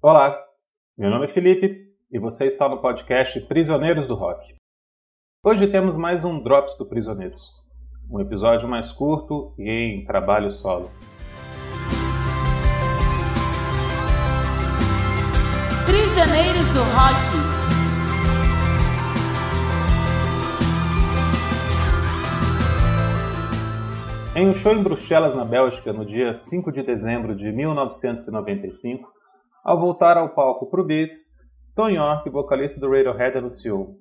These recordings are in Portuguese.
Olá, meu nome é Felipe e você está no podcast Prisioneiros do Rock. Hoje temos mais um Drops do Prisioneiros, um episódio mais curto e em trabalho solo. Prisioneiros do Rock. Em um show em Bruxelas, na Bélgica, no dia 5 de dezembro de 1995, ao voltar ao palco para o bis, Tom York, vocalista do Radiohead, anunciou: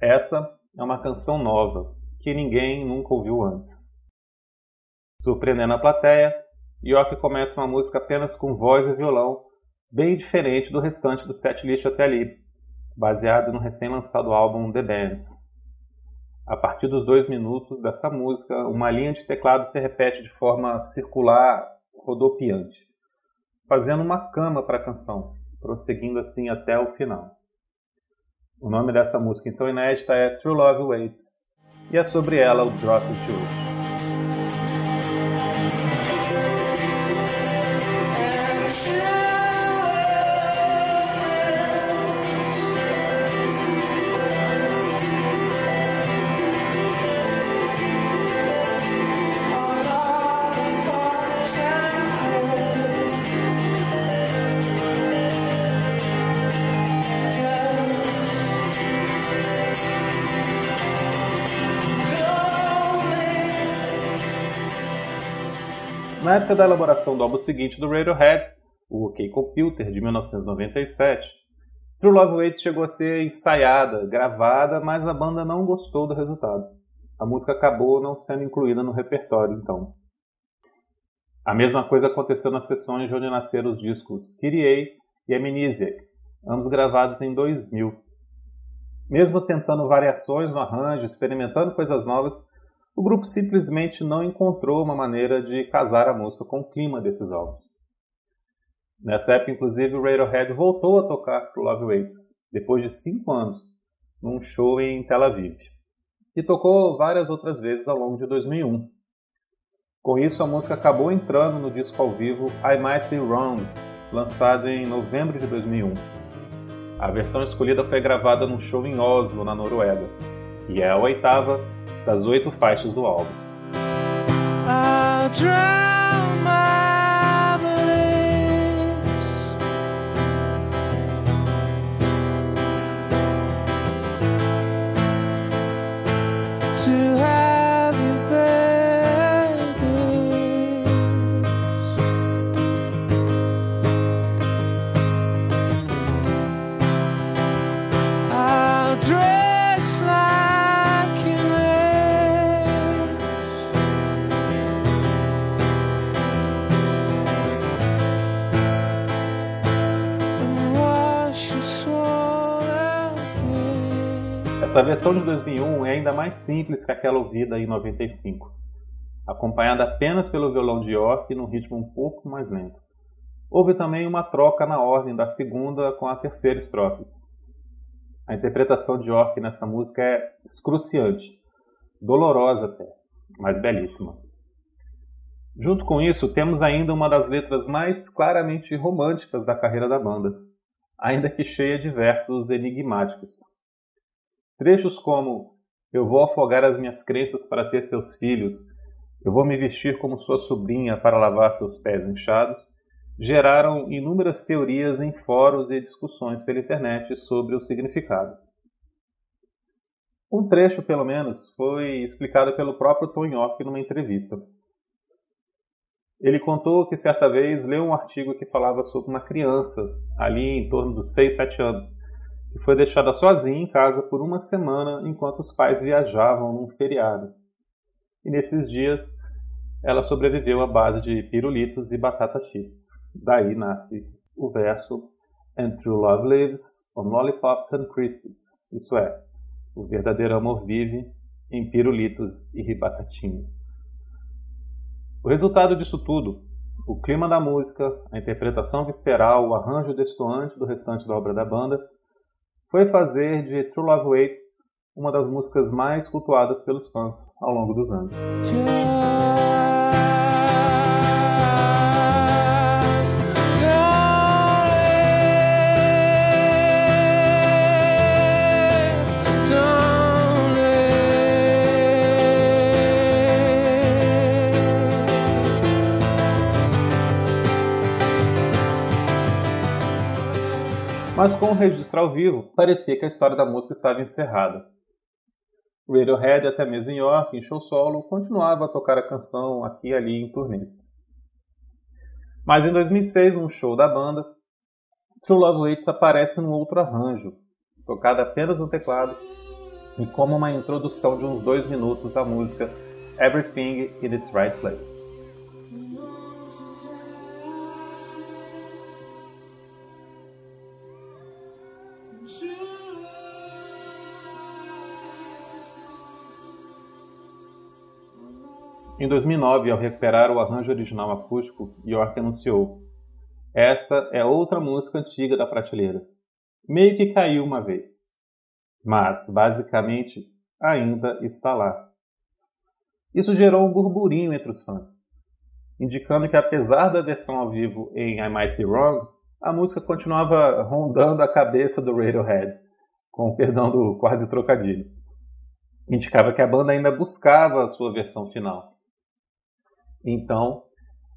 Essa é uma canção nova que ninguém nunca ouviu antes. Surpreendendo a plateia, York começa uma música apenas com voz e violão, bem diferente do restante do setlist até ali, baseado no recém-lançado álbum The Bands. A partir dos dois minutos dessa música, uma linha de teclado se repete de forma circular, rodopiante fazendo uma cama para a canção, prosseguindo assim até o final. O nome dessa música então inédita é True Love Waits e é sobre ela o Drop de Na época da elaboração do álbum seguinte do Radiohead, o OK Computer, de 1997, True Love Waits chegou a ser ensaiada, gravada, mas a banda não gostou do resultado. A música acabou não sendo incluída no repertório, então. A mesma coisa aconteceu nas sessões de onde nasceram os discos Kyrie e Amnesiac, ambos gravados em 2000. Mesmo tentando variações no arranjo, experimentando coisas novas, o grupo simplesmente não encontrou uma maneira de casar a música com o clima desses álbuns. Nessa época, inclusive, o Radiohead voltou a tocar pro Love Waits, depois de cinco anos, num show em Tel Aviv, e tocou várias outras vezes ao longo de 2001. Com isso, a música acabou entrando no disco ao vivo I Might Be Wrong, lançado em novembro de 2001. A versão escolhida foi gravada num show em Oslo, na Noruega, e é a oitava das oito faixas do álbum. Essa versão de 2001 é ainda mais simples que aquela ouvida em 95, acompanhada apenas pelo violão de York num ritmo um pouco mais lento. Houve também uma troca na ordem da segunda com a terceira estrofes. A interpretação de York nessa música é excruciante, dolorosa até, mas belíssima. Junto com isso, temos ainda uma das letras mais claramente românticas da carreira da banda, ainda que cheia de versos enigmáticos. Trechos como Eu vou afogar as minhas crenças para ter seus filhos, eu vou me vestir como sua sobrinha para lavar seus pés inchados, geraram inúmeras teorias em fóruns e discussões pela internet sobre o significado. Um trecho, pelo menos, foi explicado pelo próprio Tom York numa entrevista. Ele contou que certa vez leu um artigo que falava sobre uma criança, ali em torno dos 6, 7 anos, que foi deixada sozinha em casa por uma semana enquanto os pais viajavam num feriado. E nesses dias ela sobreviveu à base de pirulitos e batata chips. Daí nasce o verso And true love lives on lollipops and crisps. Isso é, o verdadeiro amor vive em pirulitos e batatinhas. O resultado disso tudo, o clima da música, a interpretação visceral, o arranjo destoante do restante da obra da banda, foi fazer de True Love Waits uma das músicas mais cultuadas pelos fãs ao longo dos anos. Mas com o registro ao vivo, parecia que a história da música estava encerrada. Radiohead, até mesmo em York, em show solo, continuava a tocar a canção aqui e ali em turnês. Mas em 2006, num show da banda, True Love Waits aparece num outro arranjo, tocado apenas no teclado e como uma introdução de uns dois minutos à música Everything in its Right Place. Em 2009, ao recuperar o arranjo original acústico, York anunciou: Esta é outra música antiga da prateleira. Meio que caiu uma vez. Mas, basicamente, ainda está lá. Isso gerou um burburinho entre os fãs, indicando que apesar da versão ao vivo em I Might Be Wrong, a música continuava rondando a cabeça do Radiohead, com o perdão do quase trocadilho. Indicava que a banda ainda buscava a sua versão final. Então,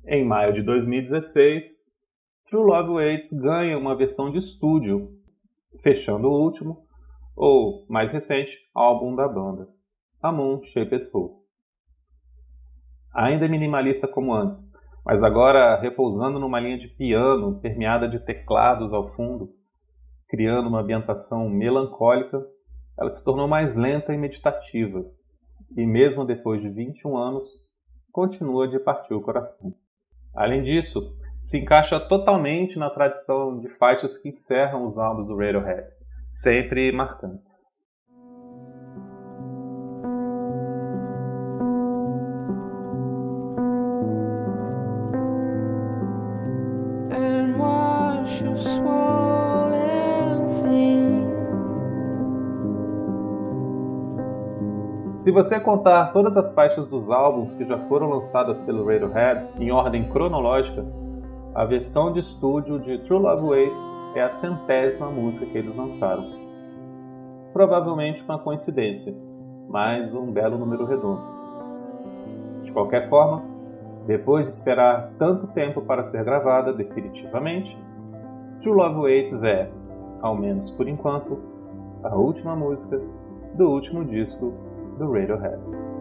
em maio de 2016, True Love Waits ganha uma versão de estúdio, fechando o último, ou mais recente, álbum da banda, A Moon Shaped Pool. Ainda minimalista como antes, mas agora repousando numa linha de piano permeada de teclados ao fundo, criando uma ambientação melancólica, ela se tornou mais lenta e meditativa, e mesmo depois de 21 anos, continua de partir o coração. Além disso, se encaixa totalmente na tradição de faixas que encerram os álbuns do Radiohead, sempre marcantes. Se você contar todas as faixas dos álbuns que já foram lançadas pelo Radiohead em ordem cronológica, a versão de estúdio de True Love Waits é a centésima música que eles lançaram. Provavelmente uma coincidência, mas um belo número redondo. De qualquer forma, depois de esperar tanto tempo para ser gravada definitivamente, True Love Waits é, ao menos por enquanto, a última música do último disco do Radiohead.